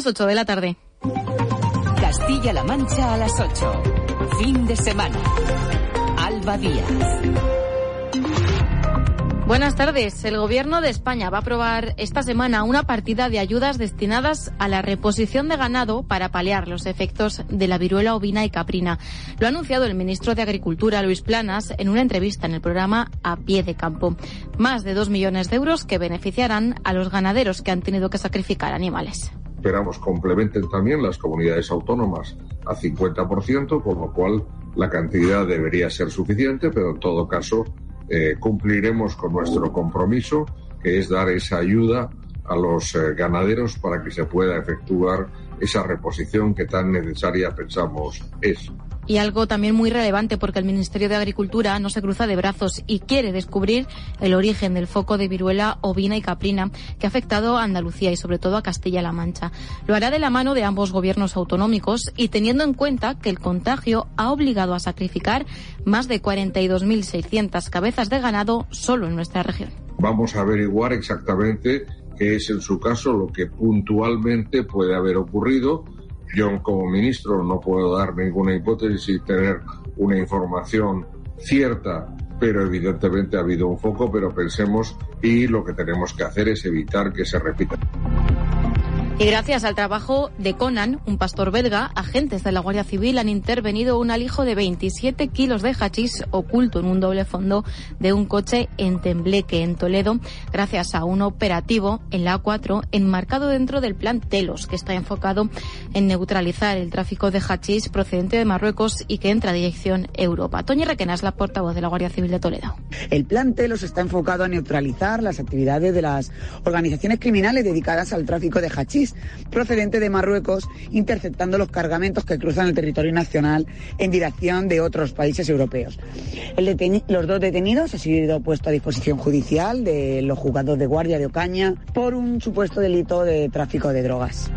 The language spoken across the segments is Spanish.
Las 8 de la tarde. Castilla-La Mancha a las 8. Fin de semana. Alba Díaz. Buenas tardes. El Gobierno de España va a aprobar esta semana una partida de ayudas destinadas a la reposición de ganado para paliar los efectos de la viruela ovina y caprina. Lo ha anunciado el ministro de Agricultura, Luis Planas, en una entrevista en el programa A Pie de Campo. Más de dos millones de euros que beneficiarán a los ganaderos que han tenido que sacrificar animales. Esperamos complementen también las comunidades autónomas a 50%, con lo cual la cantidad debería ser suficiente, pero en todo caso eh, cumpliremos con nuestro compromiso, que es dar esa ayuda a los eh, ganaderos para que se pueda efectuar esa reposición que tan necesaria pensamos es. Y algo también muy relevante porque el Ministerio de Agricultura no se cruza de brazos y quiere descubrir el origen del foco de viruela ovina y caprina que ha afectado a Andalucía y sobre todo a Castilla-La Mancha. Lo hará de la mano de ambos gobiernos autonómicos y teniendo en cuenta que el contagio ha obligado a sacrificar más de 42.600 cabezas de ganado solo en nuestra región. Vamos a averiguar exactamente qué es en su caso lo que puntualmente puede haber ocurrido yo como ministro no puedo dar ninguna hipótesis y tener una información cierta, pero evidentemente ha habido un foco, pero pensemos y lo que tenemos que hacer es evitar que se repita. Y gracias al trabajo de Conan, un pastor belga, agentes de la Guardia Civil han intervenido un alijo de 27 kilos de hachís oculto en un doble fondo de un coche en Tembleque, en Toledo, gracias a un operativo en la A4 enmarcado dentro del plan Telos, que está enfocado en neutralizar el tráfico de hachís procedente de Marruecos y que entra a dirección Europa. Toña Requena es la portavoz de la Guardia Civil de Toledo. El plan Telos está enfocado a neutralizar las actividades de las organizaciones criminales dedicadas al tráfico de hachís procedente de Marruecos, interceptando los cargamentos que cruzan el territorio nacional en dirección de otros países europeos. los dos detenidos han sido puestos a disposición judicial de los juzgados de guardia de Ocaña por un supuesto delito de tráfico de drogas.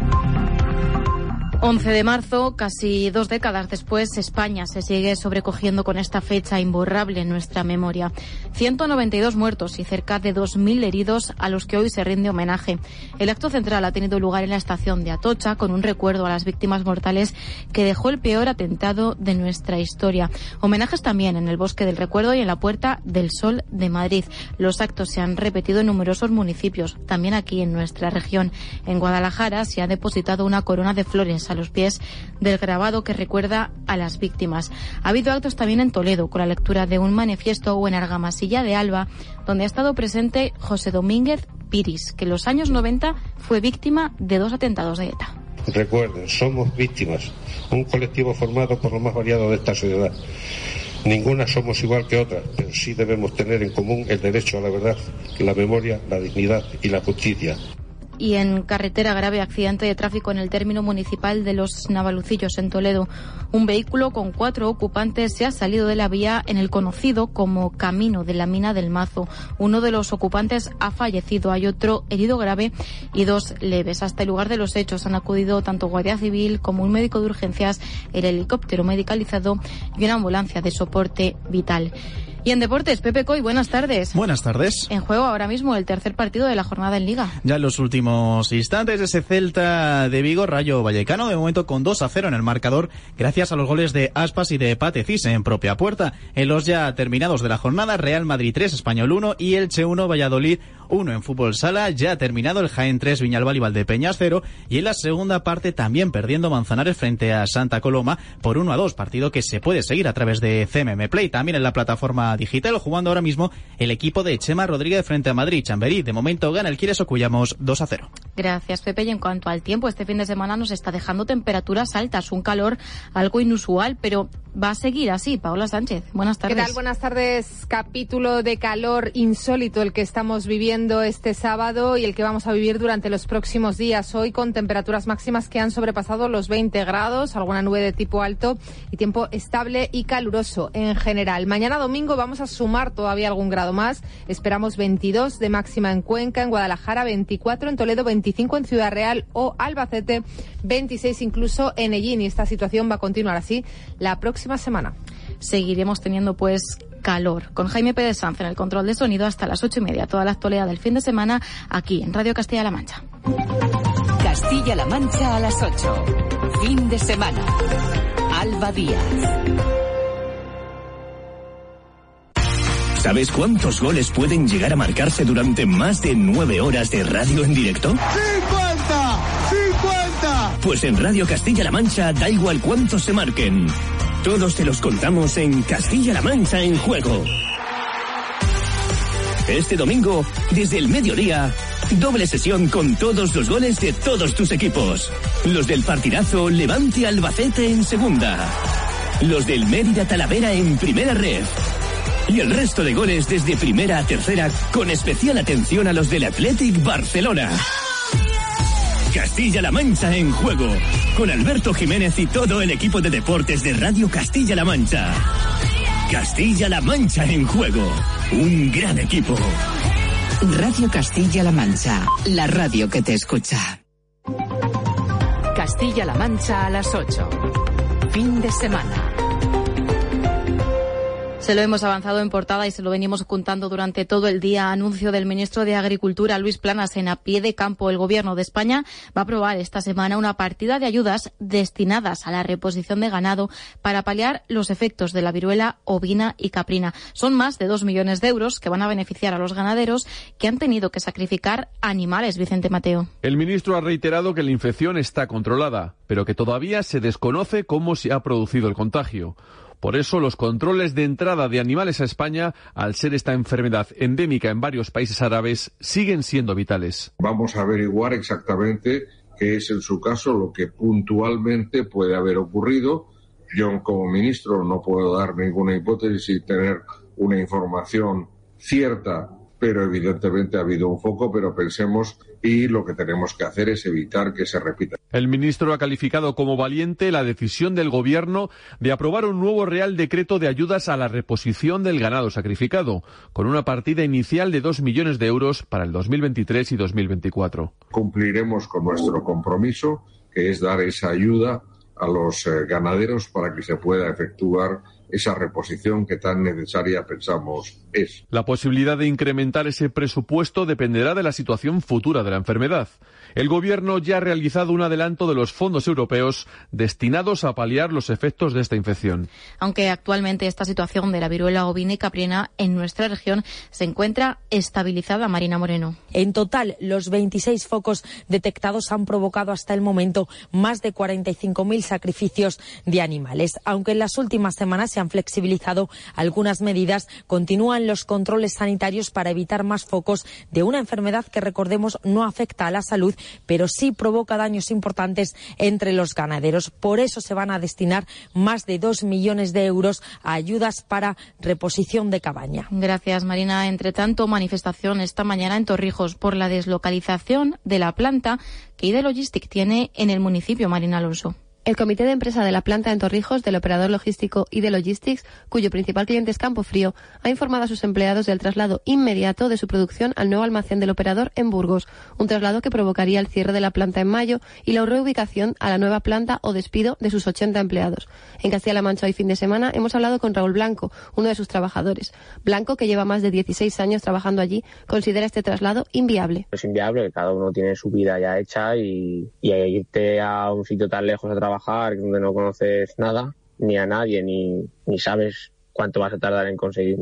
11 de marzo, casi dos décadas después, España se sigue sobrecogiendo con esta fecha imborrable en nuestra memoria. 192 muertos y cerca de 2.000 heridos a los que hoy se rinde homenaje. El acto central ha tenido lugar en la estación de Atocha con un recuerdo a las víctimas mortales que dejó el peor atentado de nuestra historia. Homenajes también en el Bosque del Recuerdo y en la Puerta del Sol de Madrid. Los actos se han repetido en numerosos municipios, también aquí en nuestra región. En Guadalajara se ha depositado una corona de flores a los pies del grabado que recuerda a las víctimas. Ha habido actos también en Toledo con la lectura de un manifiesto o en Argamasilla de Alba, donde ha estado presente José Domínguez Piris, que en los años 90 fue víctima de dos atentados de ETA. Recuerden, somos víctimas, un colectivo formado por lo más variado de esta sociedad. Ninguna somos igual que otra, pero sí debemos tener en común el derecho a la verdad, la memoria, la dignidad y la justicia y en carretera grave accidente de tráfico en el término municipal de Los Navalucillos, en Toledo. Un vehículo con cuatro ocupantes se ha salido de la vía en el conocido como Camino de la Mina del Mazo. Uno de los ocupantes ha fallecido, hay otro herido grave y dos leves. Hasta el lugar de los hechos han acudido tanto Guardia Civil como un médico de urgencias, el helicóptero medicalizado y una ambulancia de soporte vital. Y en deportes, Pepe Coy, buenas tardes. Buenas tardes. En juego ahora mismo el tercer partido de la jornada en Liga. Ya en los últimos instantes, ese Celta de Vigo, Rayo Vallecano, de momento con 2 a 0 en el marcador, gracias a los goles de Aspas y de Patecis en propia puerta. En los ya terminados de la jornada, Real Madrid 3, Español 1 y Elche 1, Valladolid 1 en fútbol sala. Ya ha terminado el Jaén 3, Viñalbal y Valdepeñas 0. Y en la segunda parte también perdiendo Manzanares frente a Santa Coloma por 1 a 2, partido que se puede seguir a través de CMM Play. También en la plataforma digital, jugando ahora mismo el equipo de Chema Rodríguez frente a Madrid. Chamberí, de momento gana el Quieres Ocuyamos 2 a 0. Gracias, Pepe. Y en cuanto al tiempo, este fin de semana nos está dejando temperaturas altas, un calor algo inusual, pero va a seguir así. Paola Sánchez, buenas tardes. ¿Qué tal? Buenas tardes. Capítulo de calor insólito el que estamos viviendo este sábado y el que vamos a vivir durante los próximos días. Hoy con temperaturas máximas que han sobrepasado los 20 grados, alguna nube de tipo alto y tiempo estable y caluroso en general. Mañana domingo vamos a sumar todavía algún grado más. Esperamos 22 de máxima en Cuenca, en Guadalajara 24, en Toledo 25, en Ciudad Real o Albacete 26 incluso en Ellín. Y esta situación va a continuar así la próxima semana. Seguiremos teniendo pues calor. Con Jaime Pérez Sanz en el control de sonido hasta las ocho y media. Toda la actualidad del fin de semana aquí en Radio Castilla-La Mancha. Castilla-La Mancha a las 8. Fin de semana. Alba Díaz. ¿Sabes cuántos goles pueden llegar a marcarse durante más de nueve horas de radio en directo? ¡50! ¡50! Pues en Radio Castilla-La Mancha da igual cuántos se marquen. Todos te los contamos en Castilla-La Mancha en juego. Este domingo, desde el mediodía, doble sesión con todos los goles de todos tus equipos. Los del partidazo Levante Albacete en segunda. Los del Mérida Talavera en primera red. Y el resto de goles desde primera a tercera con especial atención a los del Athletic Barcelona. Castilla-La Mancha en juego. Con Alberto Jiménez y todo el equipo de deportes de Radio Castilla-La Mancha. Castilla-La Mancha en juego. Un gran equipo. Radio Castilla-La Mancha. La radio que te escucha. Castilla-La Mancha a las 8. Fin de semana. Se lo hemos avanzado en portada y se lo venimos contando durante todo el día. Anuncio del ministro de Agricultura, Luis Planas, en a pie de campo. El Gobierno de España va a aprobar esta semana una partida de ayudas destinadas a la reposición de ganado para paliar los efectos de la viruela ovina y caprina. Son más de dos millones de euros que van a beneficiar a los ganaderos que han tenido que sacrificar animales. Vicente Mateo. El ministro ha reiterado que la infección está controlada, pero que todavía se desconoce cómo se ha producido el contagio. Por eso los controles de entrada de animales a España, al ser esta enfermedad endémica en varios países árabes, siguen siendo vitales. Vamos a averiguar exactamente qué es en su caso lo que puntualmente puede haber ocurrido. Yo como ministro no puedo dar ninguna hipótesis y tener una información cierta pero evidentemente ha habido un foco, pero pensemos y lo que tenemos que hacer es evitar que se repita. El ministro ha calificado como valiente la decisión del Gobierno de aprobar un nuevo Real Decreto de ayudas a la reposición del ganado sacrificado, con una partida inicial de dos millones de euros para el 2023 y 2024. Cumpliremos con nuestro compromiso, que es dar esa ayuda a los eh, ganaderos para que se pueda efectuar esa reposición que tan necesaria pensamos es. La posibilidad de incrementar ese presupuesto dependerá de la situación futura de la enfermedad. El Gobierno ya ha realizado un adelanto de los fondos europeos destinados a paliar los efectos de esta infección. Aunque actualmente esta situación de la viruela ovina y caprina en nuestra región se encuentra estabilizada, Marina Moreno. En total, los 26 focos detectados han provocado hasta el momento más de 45.000 sacrificios de animales. Aunque en las últimas semanas se han flexibilizado algunas medidas, continúan los controles sanitarios para evitar más focos de una enfermedad que, recordemos, no afecta a la salud pero sí provoca daños importantes entre los ganaderos. Por eso se van a destinar más de dos millones de euros a ayudas para reposición de cabaña. Gracias, Marina. Entre tanto, manifestación esta mañana en Torrijos por la deslocalización de la planta que ID Logistic tiene en el municipio, Marina Alonso. El comité de empresa de la planta en Torrijos, del operador logístico y de Logistics, cuyo principal cliente es Campo Frío, ha informado a sus empleados del traslado inmediato de su producción al nuevo almacén del operador en Burgos, un traslado que provocaría el cierre de la planta en mayo y la reubicación a la nueva planta o despido de sus 80 empleados. En Castilla-La Mancha hoy fin de semana hemos hablado con Raúl Blanco, uno de sus trabajadores. Blanco, que lleva más de 16 años trabajando allí, considera este traslado inviable. Es inviable, cada uno tiene su vida ya hecha y, y irte a un sitio tan lejos a trabajar trabajar donde no conoces nada, ni a nadie, ni, ni sabes cuánto vas a tardar en conseguir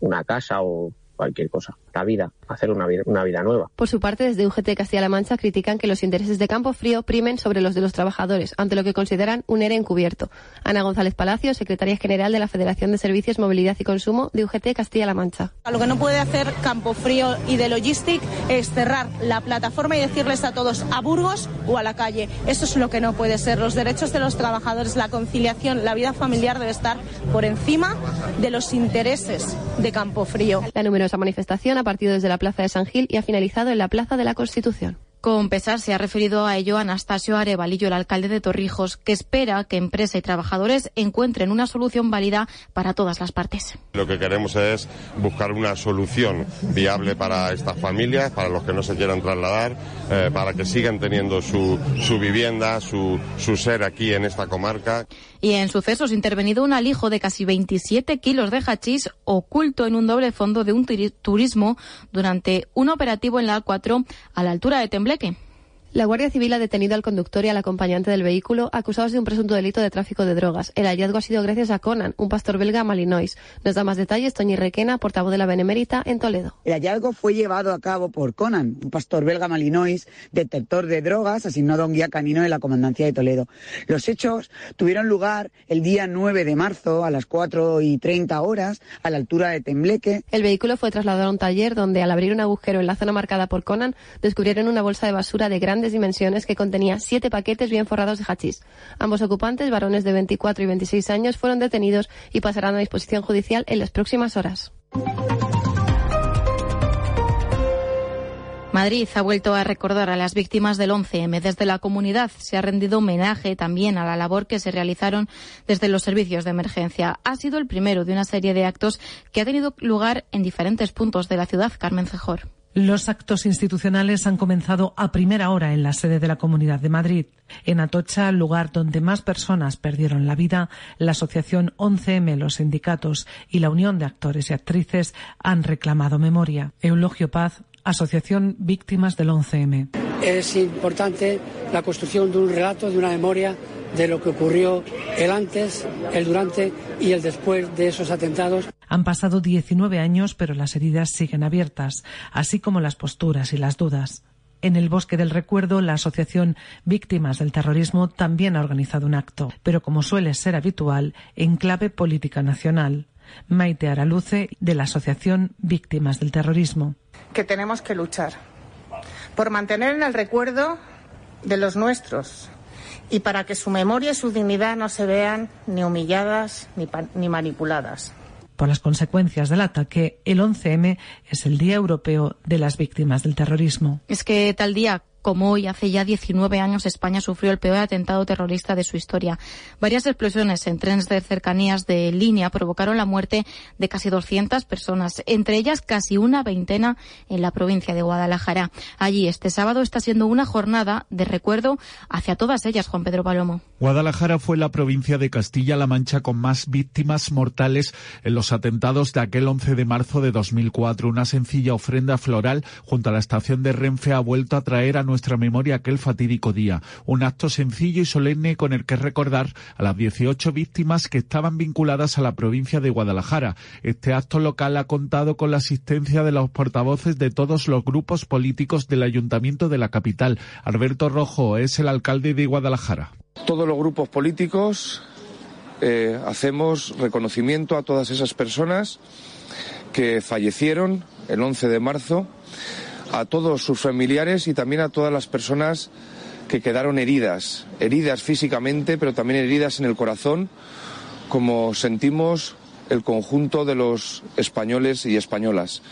una casa o cualquier cosa la vida, hacer una vida, una vida nueva. Por su parte, desde UGT Castilla-La Mancha critican que los intereses de Campo Frío primen sobre los de los trabajadores, ante lo que consideran un ERE encubierto. Ana González Palacio, secretaria general de la Federación de Servicios, Movilidad y Consumo de UGT Castilla-La Mancha. Lo que no puede hacer Campo Frío y de Logistic es cerrar la plataforma y decirles a todos a Burgos o a la calle. Eso es lo que no puede ser. Los derechos de los trabajadores, la conciliación, la vida familiar debe estar por encima de los intereses de Campo Frío. La numerosa manifestación ha partido desde la Plaza de San Gil y ha finalizado en la Plaza de la Constitución. Con pesar se ha referido a ello Anastasio Arevalillo, el alcalde de Torrijos, que espera que empresa y trabajadores encuentren una solución válida para todas las partes. Lo que queremos es buscar una solución viable para estas familias, para los que no se quieran trasladar, eh, para que sigan teniendo su, su vivienda, su, su ser aquí en esta comarca. Y en sucesos intervenido un alijo de casi 27 kilos de hachís oculto en un doble fondo de un turismo durante un operativo en la A4 a la altura de Tembleque. La Guardia Civil ha detenido al conductor y al acompañante del vehículo acusados de un presunto delito de tráfico de drogas. El hallazgo ha sido gracias a Conan, un pastor belga malinois. Nos da más detalles Toñi Requena, portavoz de la Benemérita en Toledo. El hallazgo fue llevado a cabo por Conan, un pastor belga malinois, detector de drogas, asignado a un guía canino de la Comandancia de Toledo. Los hechos tuvieron lugar el día 9 de marzo a las 4 y 30 horas a la altura de Tembleque. El vehículo fue trasladado a un taller donde al abrir un agujero en la zona marcada por Conan descubrieron una bolsa de basura de grandes dimensiones que contenía siete paquetes bien forrados de hachís. Ambos ocupantes, varones de 24 y 26 años, fueron detenidos y pasarán a disposición judicial en las próximas horas. Madrid ha vuelto a recordar a las víctimas del 11M. Desde la comunidad se ha rendido homenaje también a la labor que se realizaron desde los servicios de emergencia. Ha sido el primero de una serie de actos que ha tenido lugar en diferentes puntos de la ciudad. Carmen Cejor. Los actos institucionales han comenzado a primera hora en la sede de la Comunidad de Madrid. En Atocha, lugar donde más personas perdieron la vida, la Asociación 11M, los sindicatos y la Unión de Actores y Actrices han reclamado memoria. Eulogio Paz, Asociación Víctimas del 11M. Es importante la construcción de un relato, de una memoria de lo que ocurrió el antes, el durante y el después de esos atentados. Han pasado 19 años, pero las heridas siguen abiertas, así como las posturas y las dudas. En el Bosque del Recuerdo, la Asociación Víctimas del Terrorismo también ha organizado un acto, pero como suele ser habitual, en clave política nacional. Maite Araluce, de la Asociación Víctimas del Terrorismo. Que tenemos que luchar por mantener en el recuerdo de los nuestros, y para que su memoria y su dignidad no se vean ni humilladas ni, ni manipuladas. Por las consecuencias del ataque, el 11M es el Día Europeo de las Víctimas del Terrorismo. Es que tal día como hoy, hace ya 19 años, España sufrió el peor atentado terrorista de su historia. Varias explosiones en trenes de cercanías de línea provocaron la muerte de casi 200 personas, entre ellas casi una veintena en la provincia de Guadalajara. Allí, este sábado, está siendo una jornada de recuerdo hacia todas ellas, Juan Pedro Palomo. Guadalajara fue la provincia de Castilla-La Mancha con más víctimas mortales en los atentados de aquel 11 de marzo de 2004. Una sencilla ofrenda floral junto a la estación de Renfe ha vuelto a traer a nuestra memoria aquel fatídico día. Un acto sencillo y solemne con el que recordar a las 18 víctimas que estaban vinculadas a la provincia de Guadalajara. Este acto local ha contado con la asistencia de los portavoces de todos los grupos políticos del ayuntamiento de la capital. Alberto Rojo es el alcalde de Guadalajara. Todos los grupos políticos eh, hacemos reconocimiento a todas esas personas que fallecieron el 11 de marzo a todos sus familiares y también a todas las personas que quedaron heridas, heridas físicamente, pero también heridas en el corazón, como sentimos el conjunto de los españoles y españolas.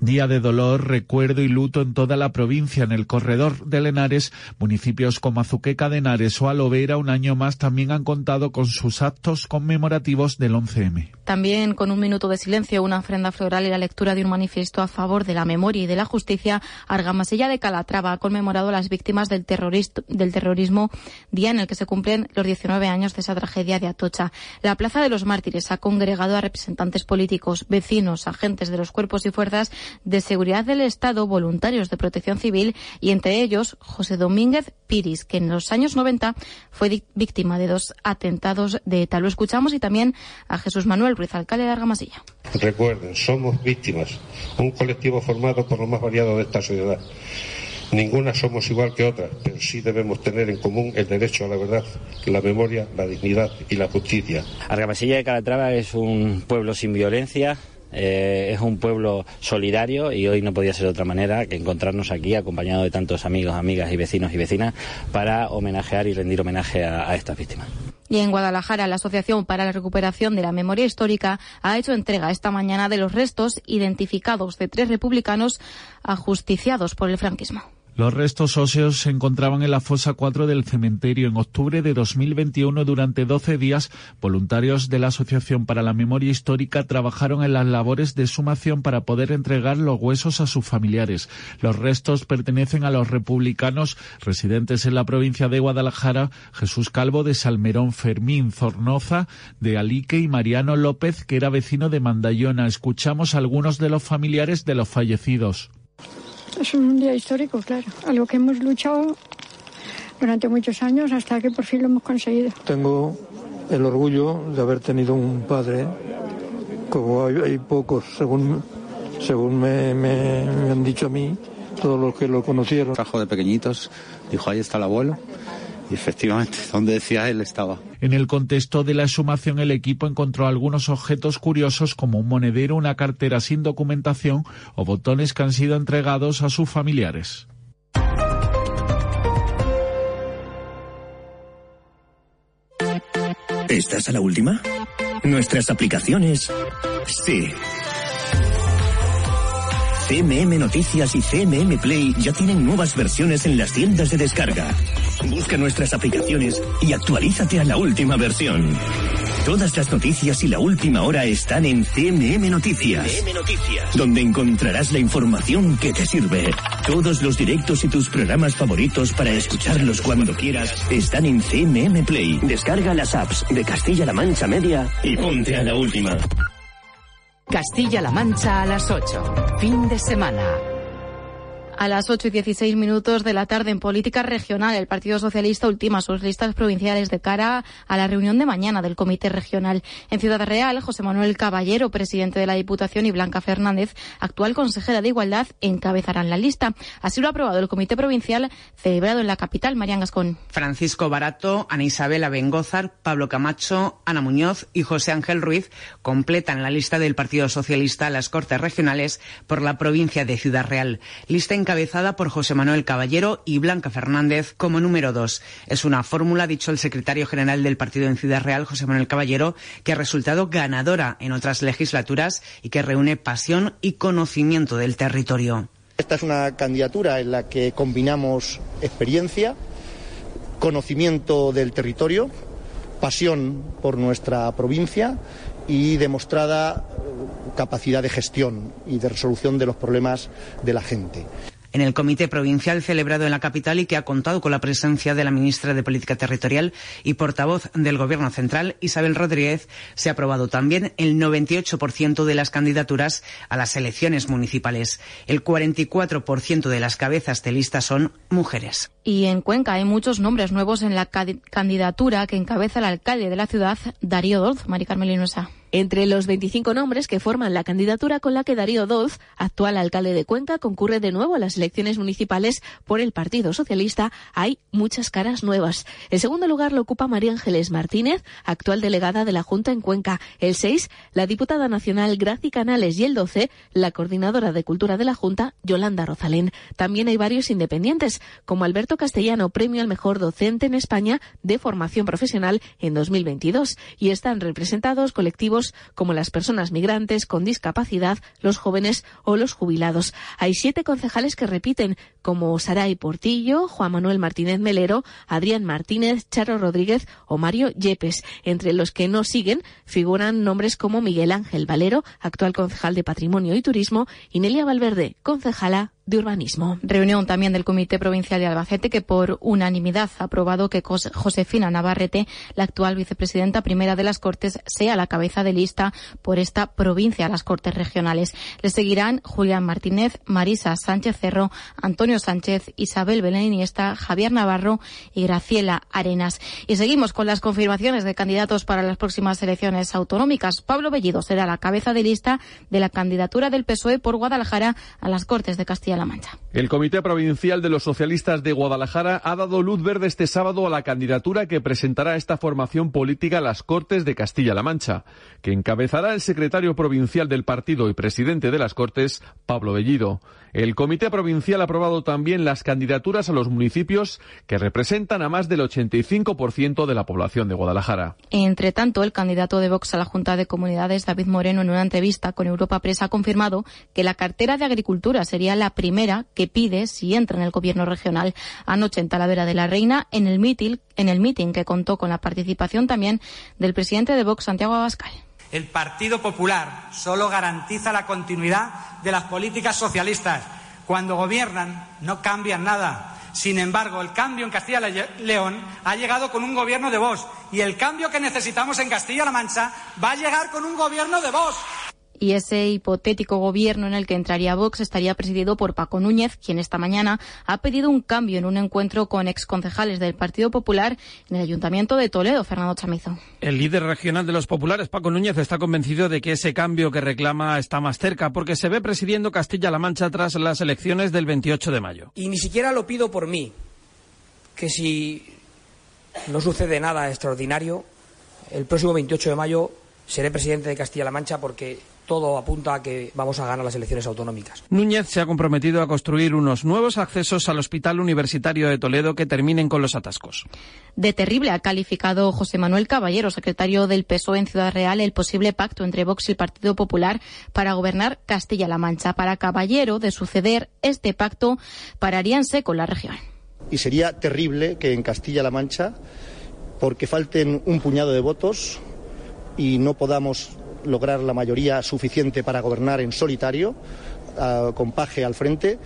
Día de dolor, recuerdo y luto en toda la provincia. En el corredor de Lenares, municipios como Azuqueca de Henares o Alovera, un año más también han contado con sus actos conmemorativos del 11M. También con un minuto de silencio, una ofrenda floral y la lectura de un manifiesto a favor de la memoria y de la justicia, Argamasilla de Calatrava ha conmemorado a las víctimas del, del terrorismo, día en el que se cumplen los 19 años de esa tragedia de Atocha. La Plaza de los Mártires ha congregado a representantes políticos, vecinos, agentes de los cuerpos y fuerzas de Seguridad del Estado, voluntarios de Protección Civil y entre ellos José Domínguez Piris, que en los años 90 fue víctima de dos atentados de ETA. Lo escuchamos y también a Jesús Manuel Ruiz, alcalde de Argamasilla. Recuerden, somos víctimas, un colectivo formado por lo más variado de esta sociedad. Ninguna somos igual que otra, pero sí debemos tener en común el derecho a la verdad, la memoria, la dignidad y la justicia. Argamasilla de Calatrava es un pueblo sin violencia, eh, es un pueblo solidario y hoy no podía ser de otra manera que encontrarnos aquí acompañado de tantos amigos, amigas y vecinos y vecinas para homenajear y rendir homenaje a, a estas víctimas. Y en Guadalajara, la Asociación para la Recuperación de la Memoria Histórica ha hecho entrega esta mañana de los restos identificados de tres republicanos ajusticiados por el franquismo. Los restos óseos se encontraban en la fosa 4 del cementerio. En octubre de 2021, durante 12 días, voluntarios de la Asociación para la Memoria Histórica trabajaron en las labores de sumación para poder entregar los huesos a sus familiares. Los restos pertenecen a los republicanos residentes en la provincia de Guadalajara, Jesús Calvo de Salmerón, Fermín Zornoza de Alique y Mariano López, que era vecino de Mandayona. Escuchamos a algunos de los familiares de los fallecidos. Es un día histórico, claro. A lo que hemos luchado durante muchos años hasta que por fin lo hemos conseguido. Tengo el orgullo de haber tenido un padre, como hay, pocos, según, según me, me, han dicho a mí, todos los que lo conocieron. Trajo de pequeñitos, dijo, ahí está el abuelo. Y efectivamente, donde decía él estaba. En el contexto de la exhumación, el equipo encontró algunos objetos curiosos como un monedero, una cartera sin documentación o botones que han sido entregados a sus familiares. ¿Estás a la última? Nuestras aplicaciones. Sí. CMM Noticias y CMM Play ya tienen nuevas versiones en las tiendas de descarga. Busca nuestras aplicaciones y actualízate a la última versión. Todas las noticias y la última hora están en CMM Noticias, CMM Noticias, donde encontrarás la información que te sirve. Todos los directos y tus programas favoritos para escucharlos cuando quieras están en CMM Play. Descarga las apps de Castilla-La Mancha Media y ponte a la última. Castilla-La Mancha a las 8. Fin de semana. A las 8 y 16 minutos de la tarde en política regional, el Partido Socialista ultima sus listas provinciales de cara a la reunión de mañana del Comité Regional. En Ciudad Real, José Manuel Caballero, presidente de la Diputación, y Blanca Fernández, actual consejera de Igualdad, encabezarán la lista. Así lo ha aprobado el Comité Provincial celebrado en la capital, Marián Gascón. Francisco Barato, Ana Isabel Bengózar, Pablo Camacho, Ana Muñoz y José Ángel Ruiz completan la lista del Partido Socialista a las Cortes Regionales por la provincia de Ciudad Real. Lista en encabezada por José Manuel Caballero y Blanca Fernández como número dos. Es una fórmula, dicho el secretario general del partido en Ciudad Real, José Manuel Caballero, que ha resultado ganadora en otras legislaturas y que reúne pasión y conocimiento del territorio. Esta es una candidatura en la que combinamos experiencia, conocimiento del territorio, pasión por nuestra provincia y demostrada capacidad de gestión y de resolución de los problemas de la gente en el comité provincial celebrado en la capital y que ha contado con la presencia de la ministra de Política Territorial y portavoz del Gobierno Central, Isabel Rodríguez, se ha aprobado también el 98% de las candidaturas a las elecciones municipales. El 44% de las cabezas de lista son mujeres. Y en Cuenca hay muchos nombres nuevos en la candidatura que encabeza el alcalde de la ciudad, Darío Dolz. Mari Carmelinosa. Entre los 25 nombres que forman la candidatura con la que Darío Dolz, actual alcalde de Cuenca, concurre de nuevo a las elecciones municipales por el Partido Socialista, hay muchas caras nuevas. El segundo lugar lo ocupa María Ángeles Martínez, actual delegada de la Junta en Cuenca. El 6, la diputada nacional Graci Canales y el 12, la coordinadora de Cultura de la Junta, Yolanda Rozalén. También hay varios independientes, como Alberto Castellano, premio al mejor docente en España de formación profesional en 2022. Y están representados colectivos como las personas migrantes con discapacidad, los jóvenes o los jubilados. Hay siete concejales que repiten, como Saray Portillo, Juan Manuel Martínez Melero, Adrián Martínez, Charo Rodríguez o Mario Yepes. Entre los que no siguen figuran nombres como Miguel Ángel Valero, actual concejal de Patrimonio y Turismo, y Nelia Valverde, concejala de urbanismo. Reunión también del Comité Provincial de Albacete que por unanimidad ha aprobado que Josefina Navarrete, la actual vicepresidenta primera de las Cortes, sea la cabeza de lista por esta provincia a las Cortes regionales. Le seguirán Julián Martínez, Marisa Sánchez Cerro, Antonio Sánchez, Isabel Belén Iniesta, Javier Navarro y Graciela Arenas. Y seguimos con las confirmaciones de candidatos para las próximas elecciones autonómicas. Pablo Bellido será la cabeza de lista de la candidatura del PSOE por Guadalajara a las Cortes de Castilla Mancha. El Comité Provincial de los Socialistas de Guadalajara ha dado luz verde este sábado a la candidatura que presentará esta formación política a las Cortes de Castilla-La Mancha, que encabezará el secretario provincial del partido y presidente de las Cortes, Pablo Bellido. El Comité Provincial ha aprobado también las candidaturas a los municipios que representan a más del 85% de la población de Guadalajara. Entre tanto, el candidato de Vox a la Junta de Comunidades, David Moreno, en una entrevista con Europa Press, ha confirmado que la cartera de Agricultura sería la primera que pide si entra en el gobierno regional. Anoche en Talavera de la Reina, en el meeting, en el meeting que contó con la participación también del presidente de Vox, Santiago Abascal. El Partido Popular solo garantiza la continuidad de las políticas socialistas. Cuando gobiernan no cambian nada. Sin embargo, el cambio en Castilla y León ha llegado con un gobierno de Vox y el cambio que necesitamos en Castilla-La Mancha va a llegar con un gobierno de Vox. Y ese hipotético gobierno en el que entraría Vox estaría presidido por Paco Núñez, quien esta mañana ha pedido un cambio en un encuentro con exconcejales del Partido Popular en el Ayuntamiento de Toledo, Fernando Chamizo. El líder regional de los populares, Paco Núñez, está convencido de que ese cambio que reclama está más cerca porque se ve presidiendo Castilla-La Mancha tras las elecciones del 28 de mayo. Y ni siquiera lo pido por mí, que si no sucede nada extraordinario, el próximo 28 de mayo seré presidente de Castilla-La Mancha porque todo apunta a que vamos a ganar las elecciones autonómicas. Núñez se ha comprometido a construir unos nuevos accesos al Hospital Universitario de Toledo que terminen con los atascos. De terrible ha calificado José Manuel Caballero, secretario del PSOE en Ciudad Real, el posible pacto entre Vox y el Partido Popular para gobernar Castilla-La Mancha. Para Caballero, de suceder este pacto, pararía en seco la región. Y sería terrible que en Castilla-La Mancha, porque falten un puñado de votos y no podamos lograr la mayoría suficiente para gobernar en solitario, uh, con Paje al frente, eh,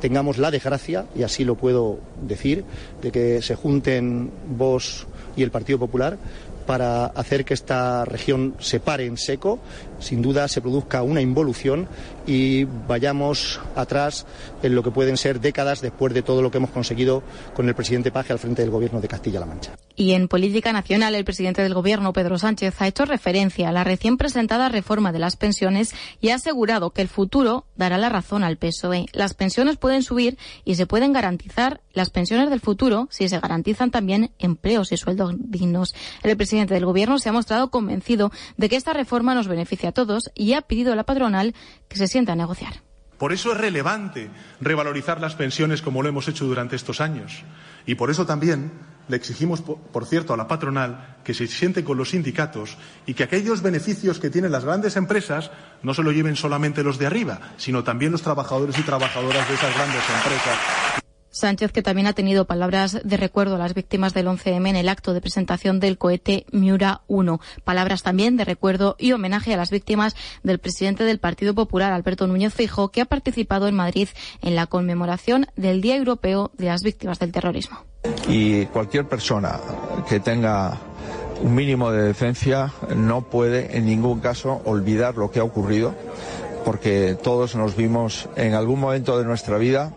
tengamos la desgracia, y así lo puedo decir, de que se junten Vox y el Partido Popular para hacer que esta región se pare en seco, sin duda se produzca una involución y vayamos atrás en lo que pueden ser décadas después de todo lo que hemos conseguido con el presidente Paje al frente del gobierno de Castilla-La Mancha. Y en política nacional, el presidente del gobierno, Pedro Sánchez, ha hecho referencia a la recién presentada reforma de las pensiones y ha asegurado que el futuro dará la razón al PSOE. Las pensiones pueden subir y se pueden garantizar las pensiones del futuro si se garantizan también empleos y sueldos dignos. El presidente del gobierno se ha mostrado convencido de que esta reforma nos beneficia todos y ha pedido a la patronal que se sienta a negociar. Por eso es relevante revalorizar las pensiones como lo hemos hecho durante estos años. Y por eso también le exigimos, por cierto, a la patronal que se siente con los sindicatos y que aquellos beneficios que tienen las grandes empresas no se lo lleven solamente los de arriba, sino también los trabajadores y trabajadoras de esas grandes empresas. Sánchez, que también ha tenido palabras de recuerdo a las víctimas del 11M en el acto de presentación del cohete Miura 1. Palabras también de recuerdo y homenaje a las víctimas del presidente del Partido Popular, Alberto Núñez Fijo, que ha participado en Madrid en la conmemoración del Día Europeo de las Víctimas del Terrorismo. Y cualquier persona que tenga un mínimo de decencia no puede en ningún caso olvidar lo que ha ocurrido, porque todos nos vimos en algún momento de nuestra vida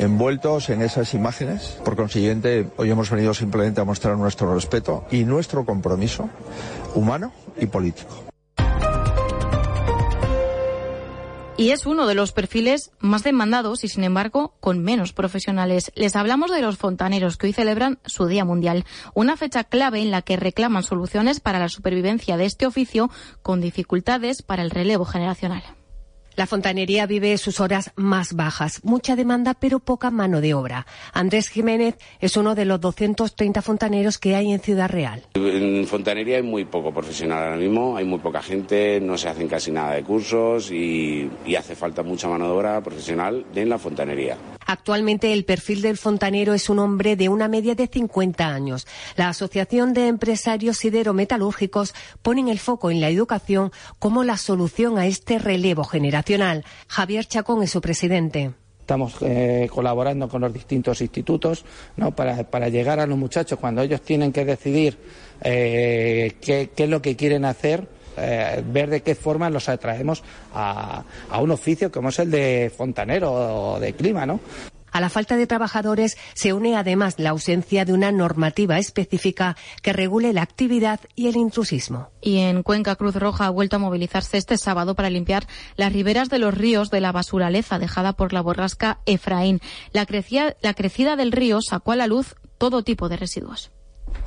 envueltos en esas imágenes. Por consiguiente, hoy hemos venido simplemente a mostrar nuestro respeto y nuestro compromiso humano y político. y es uno de los perfiles más demandados y, sin embargo, con menos profesionales. Les hablamos de los fontaneros que hoy celebran su Día Mundial, una fecha clave en la que reclaman soluciones para la supervivencia de este oficio con dificultades para el relevo generacional. La fontanería vive sus horas más bajas, mucha demanda pero poca mano de obra. Andrés Jiménez es uno de los 230 fontaneros que hay en Ciudad Real. En fontanería hay muy poco profesional ahora mismo, hay muy poca gente, no se hacen casi nada de cursos y, y hace falta mucha mano de obra profesional en la fontanería. Actualmente el perfil del fontanero es un hombre de una media de 50 años. La Asociación de Empresarios Siderometalúrgicos ponen el foco en la educación como la solución a este relevo generacional. Javier Chacón es su presidente. Estamos eh, colaborando con los distintos institutos para, llegar a los muchachos cuando ellos tienen que decidir eh, qué, qué es lo que quieren hacer eh, ver de qué forma los atraemos a, a, un oficio como es el de fontanero o de clima, ¿no? A la falta de trabajadores se une además la ausencia de una normativa específica que regule la actividad y el intrusismo. Y en Cuenca Cruz Roja ha vuelto a movilizarse este sábado para limpiar las riberas de los ríos de la basuraleza dejada por la borrasca Efraín. La crecida, la crecida del río sacó a la luz todo tipo de residuos.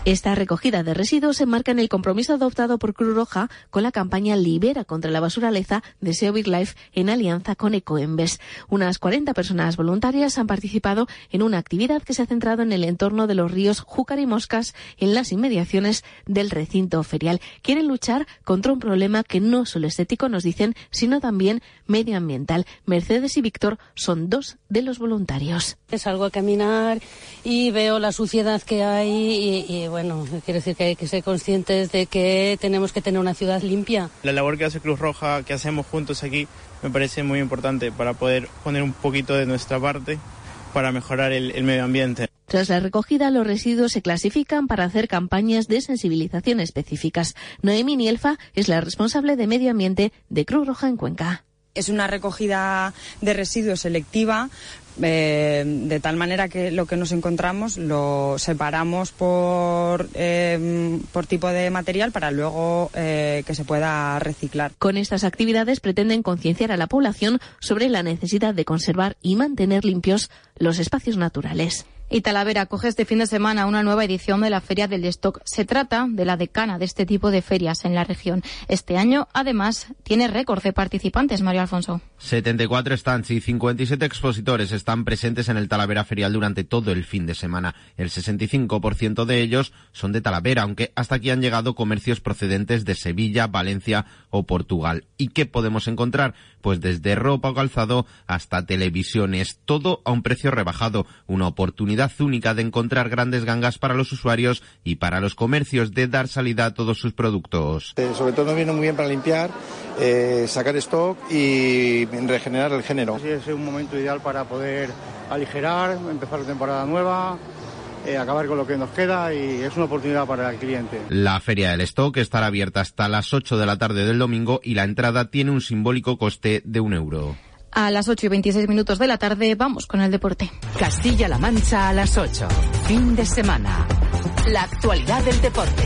Esta recogida de residuos se enmarca en el compromiso adoptado por Cruz Roja con la campaña Libera contra la basuraleza de SEO Big Life en alianza con Ecoembes. Unas 40 personas voluntarias han participado en una actividad que se ha centrado en el entorno de los ríos Júcar y Moscas en las inmediaciones del recinto ferial. Quieren luchar contra un problema que no solo estético, nos dicen, sino también medioambiental. Mercedes y Víctor son dos de los voluntarios. Salgo a caminar y veo la suciedad que hay y, bueno, quiero decir que hay que ser conscientes de que tenemos que tener una ciudad limpia. La labor que hace Cruz Roja, que hacemos juntos aquí, me parece muy importante para poder poner un poquito de nuestra parte para mejorar el, el medio ambiente. Tras la recogida, los residuos se clasifican para hacer campañas de sensibilización específicas. Noemi Nielfa es la responsable de medio ambiente de Cruz Roja en Cuenca. Es una recogida de residuos selectiva eh, de tal manera que lo que nos encontramos lo separamos por, eh, por tipo de material para luego eh, que se pueda reciclar. Con estas actividades pretenden concienciar a la población sobre la necesidad de conservar y mantener limpios los espacios naturales. Y Talavera coge este fin de semana una nueva edición de la Feria del Stock. Se trata de la decana de este tipo de ferias en la región. Este año, además, tiene récord de participantes, Mario Alfonso. 74 stands y 57 expositores están presentes en el Talavera Ferial durante todo el fin de semana. El 65% de ellos son de Talavera, aunque hasta aquí han llegado comercios procedentes de Sevilla, Valencia o Portugal. ¿Y qué podemos encontrar? Pues desde ropa o calzado hasta televisiones, todo a un precio rebajado, una oportunidad única de encontrar grandes gangas para los usuarios y para los comercios de dar salida a todos sus productos. Eh, sobre todo viene muy bien para limpiar, eh, sacar stock y regenerar el género. Sí, es un momento ideal para poder aligerar, empezar la temporada nueva. Eh, acabar con lo que nos queda y es una oportunidad para el cliente. La feria del stock estará abierta hasta las 8 de la tarde del domingo y la entrada tiene un simbólico coste de un euro. A las 8 y 26 minutos de la tarde vamos con el deporte. Castilla-La Mancha a las 8. Fin de semana. La actualidad del deporte.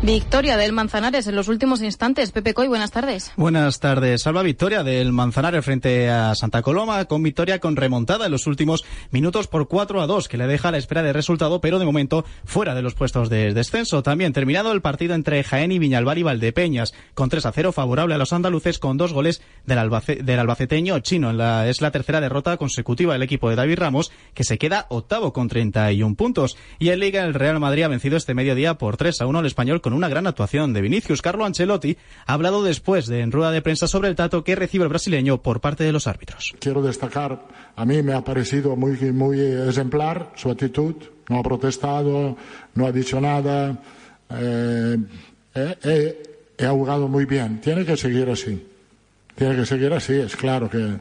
Victoria del Manzanares en los últimos instantes. Pepe Coy, buenas tardes. Buenas tardes. Salva victoria del Manzanares frente a Santa Coloma, con victoria con remontada en los últimos minutos por 4 a 2, que le deja la espera de resultado, pero de momento fuera de los puestos de descenso. También terminado el partido entre Jaén y Viñalbar y Valdepeñas, con 3 a 0 favorable a los andaluces, con dos goles del, del albaceteño chino. es la tercera derrota consecutiva del equipo de David Ramos, que se queda octavo con 31 puntos. Y en Liga, el Real Madrid ha vencido este mediodía por 3 a 1 al español con una gran actuación de Vinicius. Carlo Ancelotti ha hablado después de en rueda de prensa sobre el tato que recibe el brasileño por parte de los árbitros. Quiero destacar, a mí me ha parecido muy, muy ejemplar su actitud. No ha protestado, no ha dicho nada. Eh, eh, eh, ha jugado muy bien. Tiene que seguir así. Tiene que seguir así. Es claro que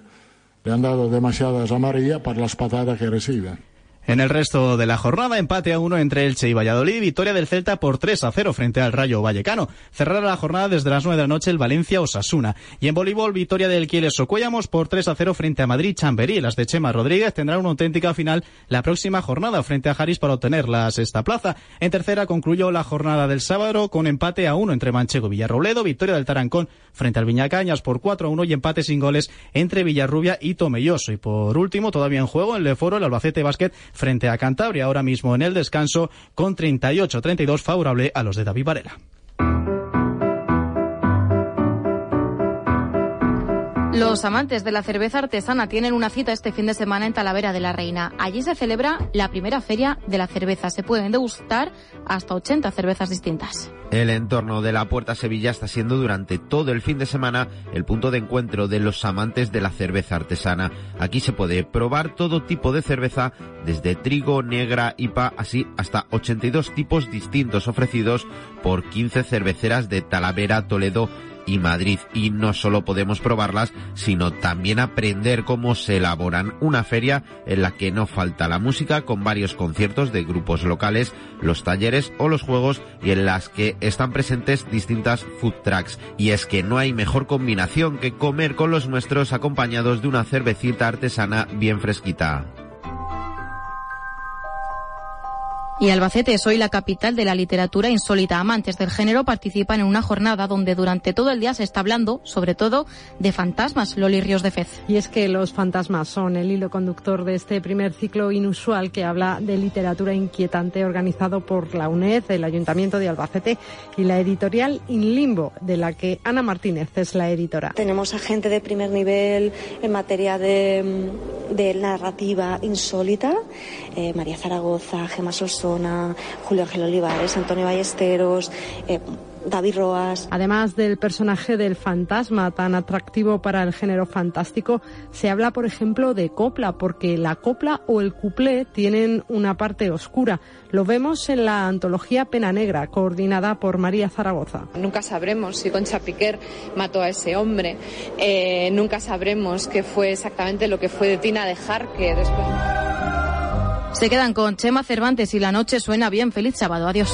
le han dado demasiadas amarillas para las patadas que recibe. En el resto de la jornada, empate a uno entre Elche y Valladolid, victoria del Celta por 3 a 0 frente al Rayo Vallecano. Cerrará la jornada desde las 9 de la noche el Valencia Osasuna. Y en voleibol, victoria del Quieles Ocuellamos por 3 a 0 frente a Madrid Chamberí. Las de Chema Rodríguez tendrán una auténtica final la próxima jornada frente a Jaris para obtener la sexta plaza. En tercera concluyó la jornada del sábado con empate a uno entre Manchego y Villarrobledo, victoria del Tarancón frente al Viñacañas por 4 a 1 y empate sin goles entre Villarrubia y Tomelloso. Y por último, todavía en juego, en el Foro, el Albacete Básquet frente a Cantabria, ahora mismo en el descanso, con 38-32 favorable a los de David Varela. Los amantes de la cerveza artesana tienen una cita este fin de semana en Talavera de la Reina. Allí se celebra la primera feria de la cerveza. Se pueden degustar hasta 80 cervezas distintas. El entorno de la Puerta Sevilla está siendo durante todo el fin de semana el punto de encuentro de los amantes de la cerveza artesana. Aquí se puede probar todo tipo de cerveza, desde trigo, negra, IPA, así hasta 82 tipos distintos ofrecidos por 15 cerveceras de Talavera, Toledo y Madrid. Y no solo podemos probarlas, sino también aprender cómo se elaboran. Una feria en la que no falta la música con varios conciertos de grupos locales, los talleres o los juegos y en las que están presentes distintas food trucks. Y es que no hay mejor combinación que comer con los nuestros acompañados de una cervecita artesana bien fresquita. Y Albacete es hoy la capital de la literatura insólita. Amantes del género participan en una jornada donde durante todo el día se está hablando, sobre todo, de fantasmas, Loli Ríos de Fez. Y es que los fantasmas son el hilo conductor de este primer ciclo inusual que habla de literatura inquietante organizado por la UNED, el Ayuntamiento de Albacete y la editorial In Limbo, de la que Ana Martínez es la editora. Tenemos a gente de primer nivel en materia de, narrativa insólita, eh, María Zaragoza, Gemma Soso, Julio Ángel Olivares, Antonio Ballesteros, eh, David Roas. Además del personaje del fantasma tan atractivo para el género fantástico, se habla, por ejemplo, de copla, porque la copla o el cuplé tienen una parte oscura. Lo vemos en la antología Pena Negra, coordinada por María Zaragoza. Nunca sabremos si Concha Piquer mató a ese hombre. Eh, nunca sabremos qué fue exactamente lo que fue de Tina de que después. Se quedan con Chema Cervantes y la noche suena bien. Feliz sábado. Adiós.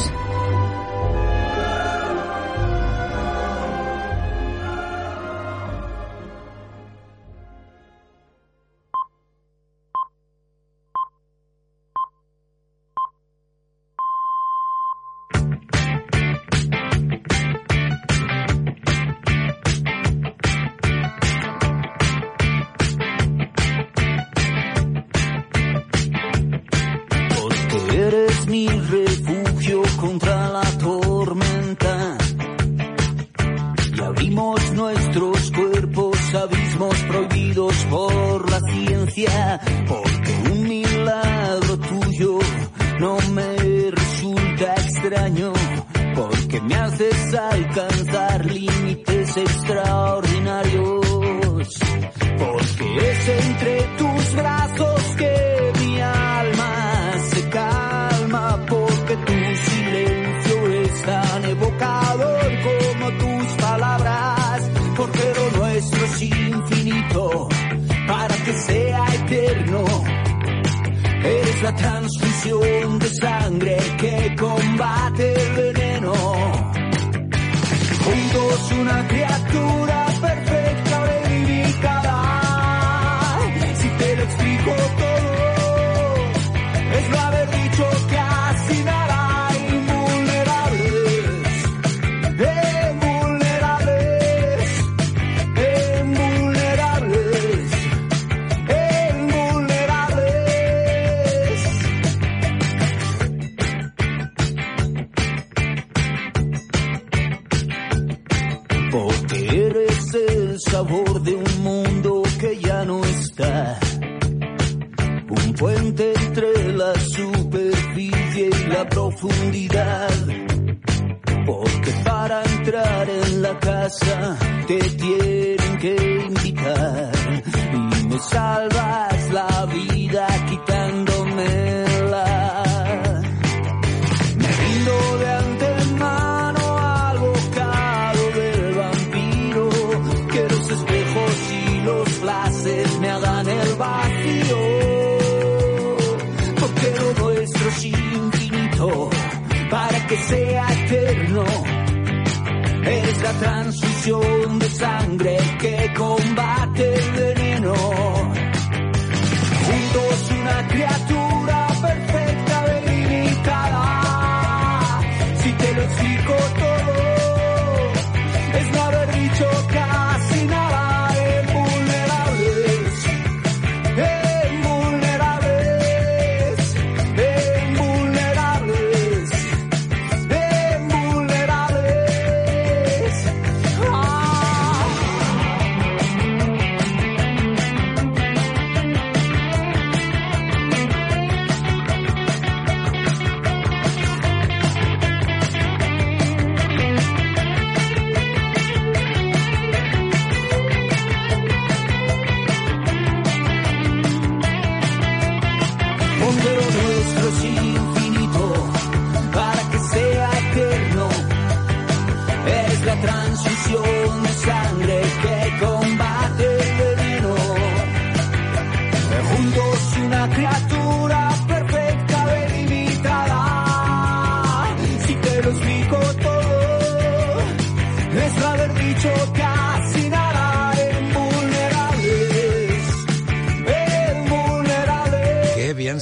La profundidad. Porque para entrar en la casa te tienen que invitar. Y me salvas la vida quitándomela. Que sea eterno. Es la transfusión de sangre que combate el veneno. Juntos una criatura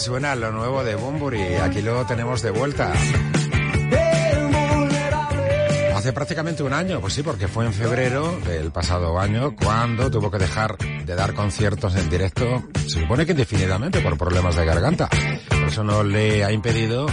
suena lo nuevo de Bumburi. Aquí lo tenemos de vuelta. Hace prácticamente un año, pues sí, porque fue en febrero del pasado año cuando tuvo que dejar de dar conciertos en directo, se supone que indefinidamente por problemas de garganta. Eso no le ha impedido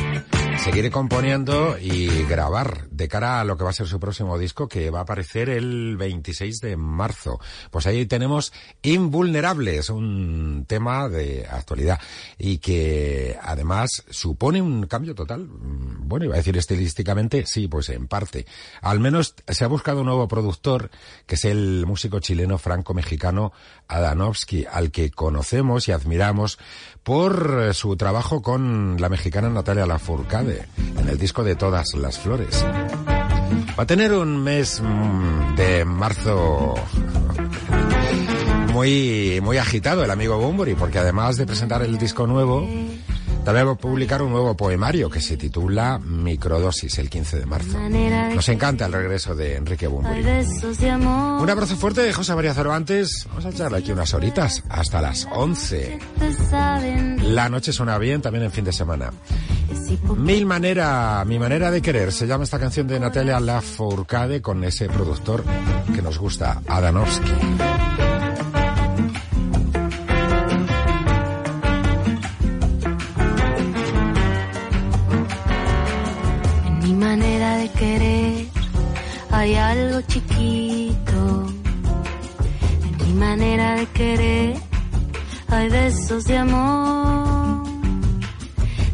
seguir componiendo y grabar de cara a lo que va a ser su próximo disco que va a aparecer el 26 de marzo. Pues ahí tenemos Invulnerables, un tema de actualidad y que además supone un cambio total. Mm, Bueno, iba a decir estilísticamente, sí, pues en parte. Al menos se ha buscado un nuevo productor, que es el músico chileno franco-mexicano Adanovsky, al que conocemos y admiramos por eh, su trabajo con la mexicana Natalia Lafourcade en el disco de Todas las Flores. Va a tener un mes mm, de marzo muy, muy agitado el amigo Bumburi, porque además de presentar el disco nuevo, También va a publicar un nuevo poemario que se titula Microdosis el 15 de marzo. Nos encanta el regreso de Enrique Bumburi. Un abrazo fuerte de José María Cervantes. Vamos a echarle aquí unas horitas hasta las 11. La noche suena bien también en fin de semana. Mil manera, mi manera de querer, se llama esta canción de Natalia Lafourcade con ese productor que nos gusta, Adanovsky. De querer hay algo chiquito. En mi manera de querer hay besos de amor.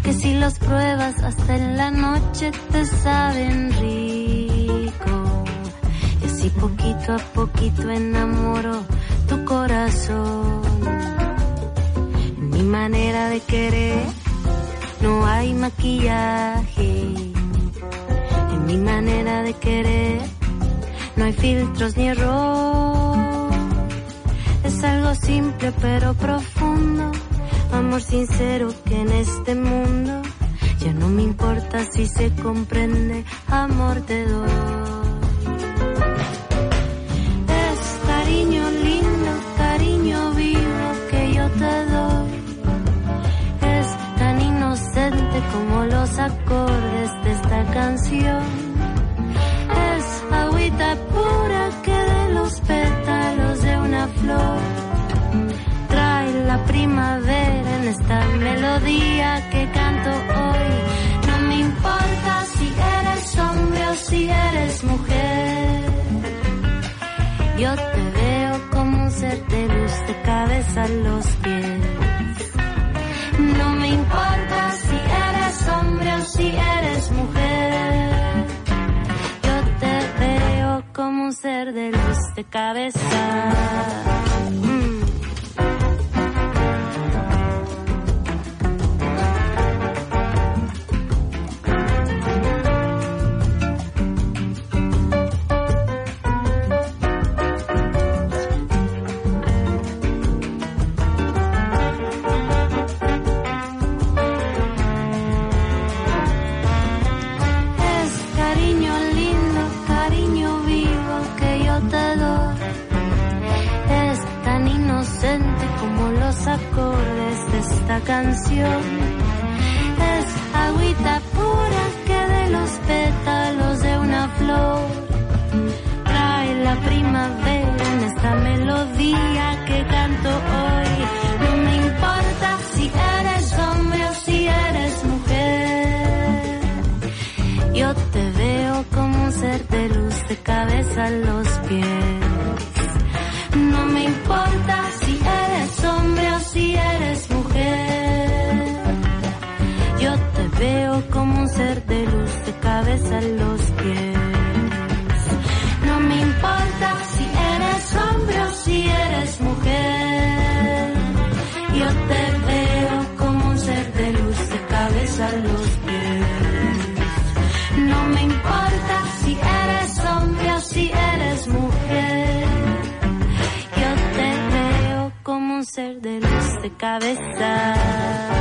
Que si los pruebas hasta en la noche te saben rico. Y así poquito a poquito enamoro tu corazón. En mi manera de querer no hay maquillaje. Mi manera de querer no hay filtros ni error. Es algo simple pero profundo, amor sincero que en este mundo ya no me importa si se comprende, amor te doy. Como los acordes de esta canción. Trae la primavera en esta melodía que canto hoy. No me importa si eres hombre o si eres mujer. Yo te veo como un ser de luz cabeza a los pies. No me importa si eres hombre o si eres mujer. De luz de cabeza. Acordes de esta canción. Es agüita pura que de los pétalos de una flor trae la primavera en esta melodía que canto hoy. No me importa si eres hombre o si eres mujer. Yo te veo como un ser de luz de cabeza a a los pies. No me importa si eres hombre o si eres mujer. Yo te veo como un ser de luz de cabeza a los pies. No me importa si eres hombre o si eres mujer. Yo te veo como un ser de luz de cabeza.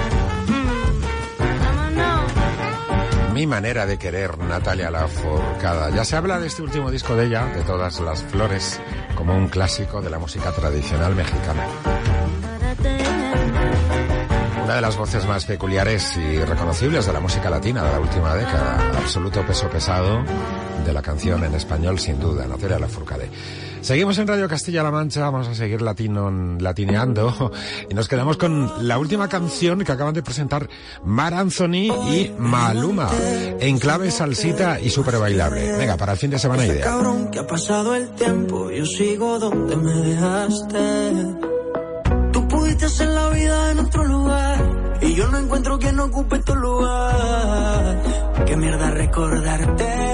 Mi manera de querer, Natalia Lafourcada. Ya se habla de este último disco de ella, de todas las flores, como un clásico de la música tradicional mexicana. Una de las voces más peculiares y reconocibles de la música latina de la última década. Absoluto peso pesado de la canción en español, sin duda, Natalia Lafourcade. Seguimos en Radio Castilla-La Mancha, vamos a seguir latino, latineando y nos quedamos con la última canción que acaban de presentar Mar Anthony y Maluma en clave salsita y súper bailable. Venga, para el fin de semana idea. Cabrón, que ha pasado el tiempo, yo sigo donde me dejaste. Tú pudiste hacer la vida en otro lugar y yo no encuentro quien ocupe tu lugar. Qué mierda recordarte.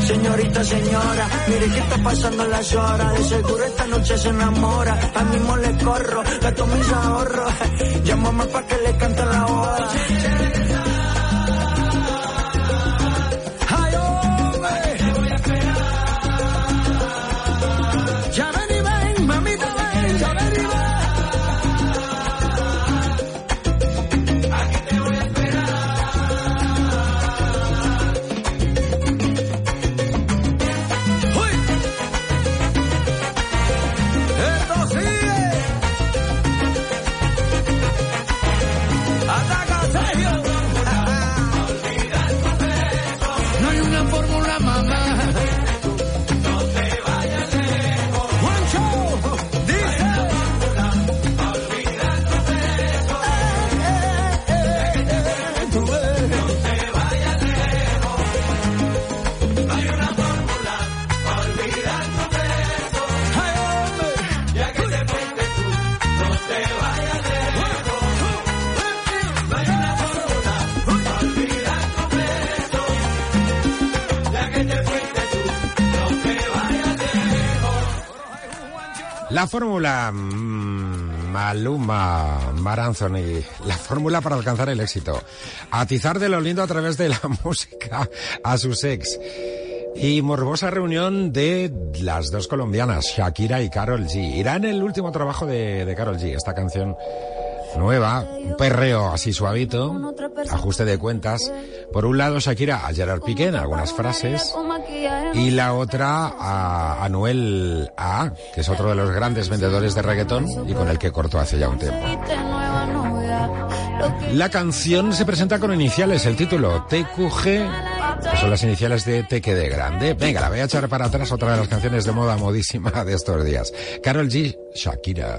Señorita, señora, mire que está pasando las horas. De seguro esta noche se enamora. A mismo le corro, gasto mis ahorros. Llámame pa' que le cante la boda. La fórmula mm, Maluma, Mar Anthony, la fórmula para alcanzar el éxito. Atizar de lo lindo a través de la música a sus ex. Y morbosa reunión de las dos colombianas, Shakira y Carol G. Irá en el último trabajo de, de Carol G, esta canción nueva, un perreo así suavito, ajuste de cuentas. Por un lado Shakira a Gerard Piqué en algunas frases y la otra a Anuel A, que es otro de los grandes vendedores de reggaetón y con el que cortó hace ya un tiempo. La canción se presenta con iniciales, el título TQG, que son las iniciales de Te quede grande. Venga, la voy a echar para atrás otra de las canciones de moda modísima de estos días. Carol G, Shakira.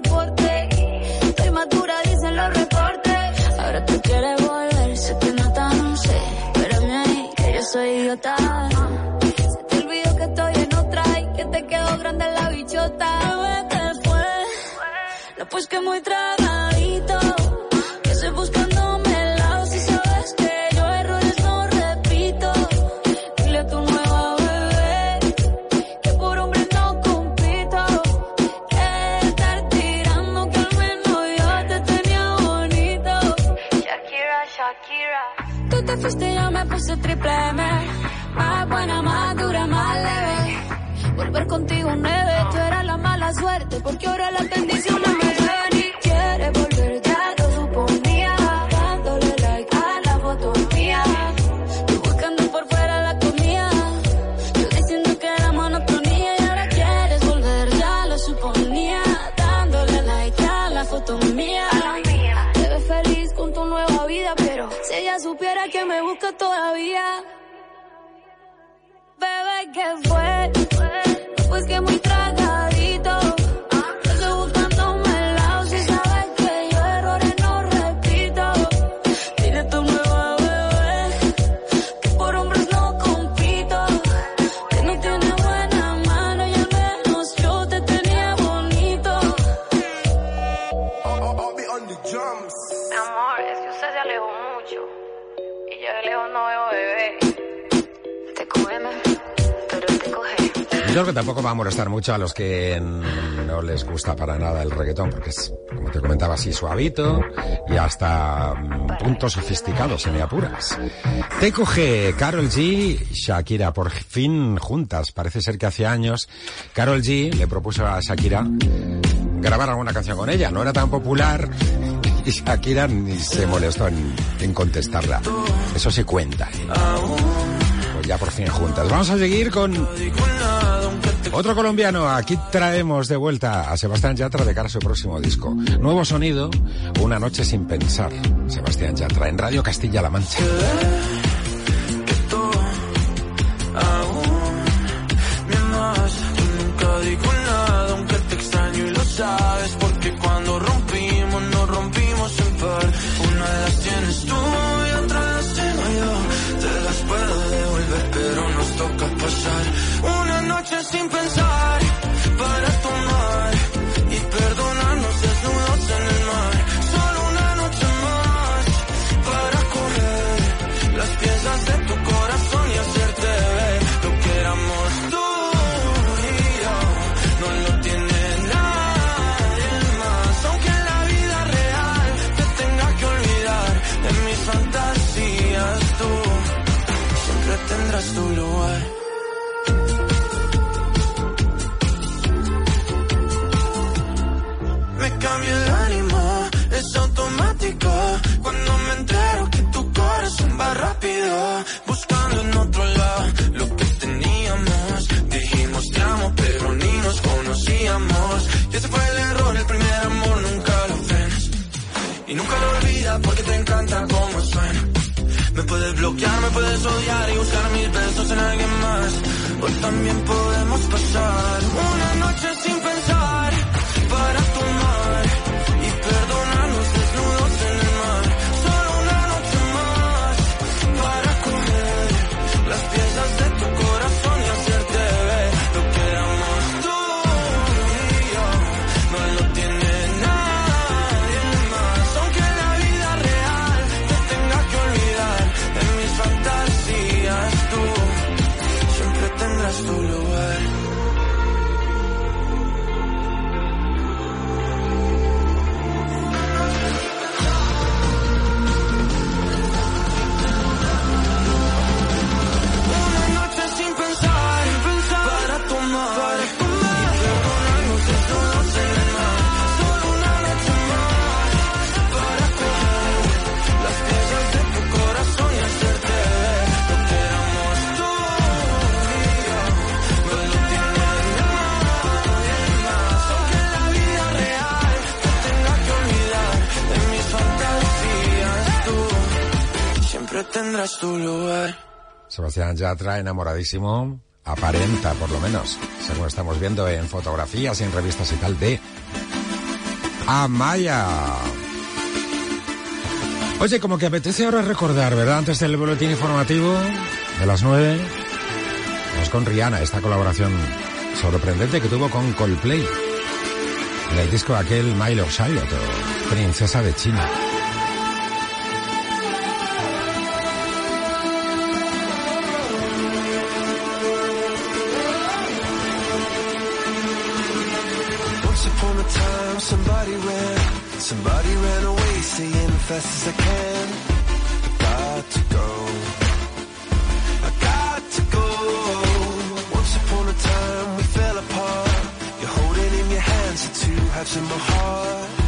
pasaporte. Estoy madura, dicen los reportes. Ahora tú quieres volver, sé que no tan sé. Espérame ahí, que yo soy idiota. Se te olvidó que estoy en otra y que te quedó grande la bichota. Te fue. No, pues que muy trago. tampoco va a molestar mucho a los que no les gusta para nada el reggaetón, porque es, como te comentaba, así suavito y hasta mm, puntos sofisticados, se me apuras. TQG, Carol G, Shakira, por fin juntas. Parece ser que hace años Carol G le propuso a Shakira grabar alguna canción con ella. No era tan popular y Shakira ni se molestó en, contestarla. Eso se cuenta. ¿eh? ya por fin juntas. Vamos a seguir con otro colombiano, aquí traemos de vuelta a Sebastián Yatra de cara a su próximo disco. Nuevo sonido, Una noche sin pensar. Sebastián Yatra en Radio Castilla-La Mancha. 心分手。bloquearme puedes odiar y buscar mis besos en alguien más. Hoy también podemos pasar una noche sin pensar. tendrás tu lugar. Sebastián Yatra, enamoradísimo, aparenta por lo menos, según estamos viendo en fotografías y en revistas y tal, de Amaya. Oye, como que apetece ahora recordar, ¿verdad? Antes del boletín informativo de las 9, vamos con Rihanna, esta colaboración sorprendente que tuvo con Coldplay en el disco aquel Milo Shiloh, Princesa de China. Ran away, saying fast as I can. I got to go. I got to go. Once upon a time, we fell apart. You're holding in your hands the two halves of my heart.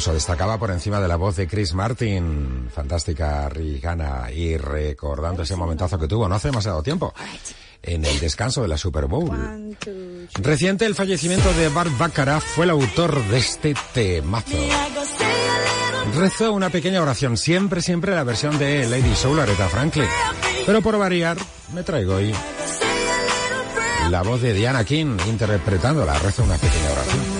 Incluso destacaba por encima de la voz de Chris Martin, fantástica Rihanna, y recordando ese momentazo que tuvo no hace demasiado tiempo, en el descanso de la Super Bowl. Reciente el fallecimiento de Bart Baccarat fue el autor de este temazo. Rezó una pequeña oración, siempre, siempre la versión de Lady Soul, Aretha Franklin. Pero por variar, me traigo hoy la voz de Diana King interpretándola. Rezo una pequeña oración.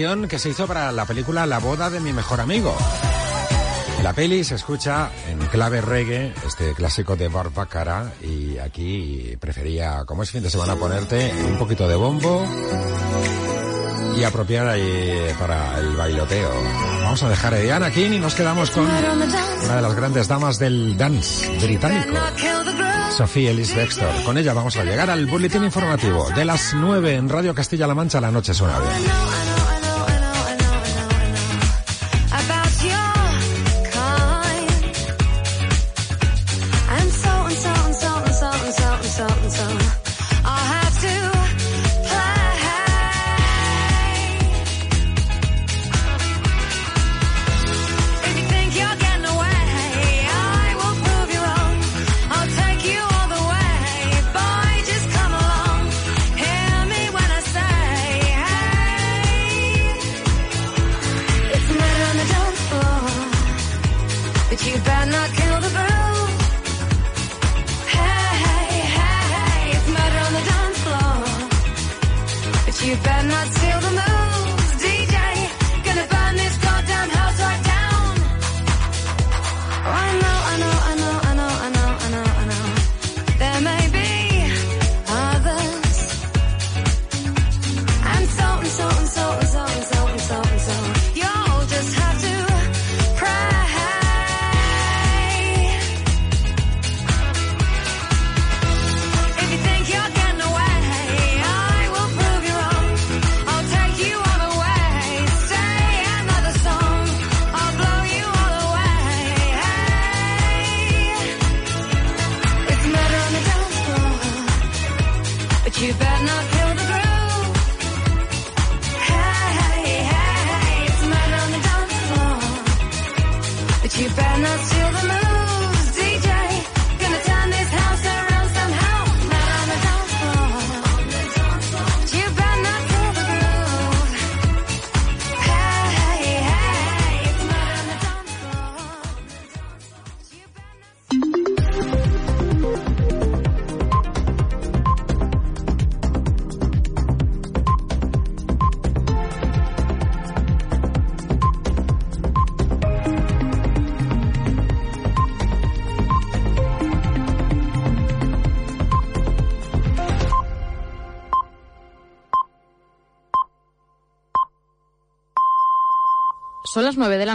que se hizo para la película La boda de mi mejor amigo. La peli se escucha en clave reggae, este clásico de Barbacara, y aquí prefería, como es fin de semana, ponerte un poquito de bombo y apropiar ahí para el bailoteo. Vamos a dejar a Diana aquí y nos quedamos con una de las grandes damas del dance británico, Sophie Ellis Dexter. Con ella vamos a llegar al boletín informativo de las 9 en Radio Castilla-La Mancha, la noche es una. minutos, 9 de la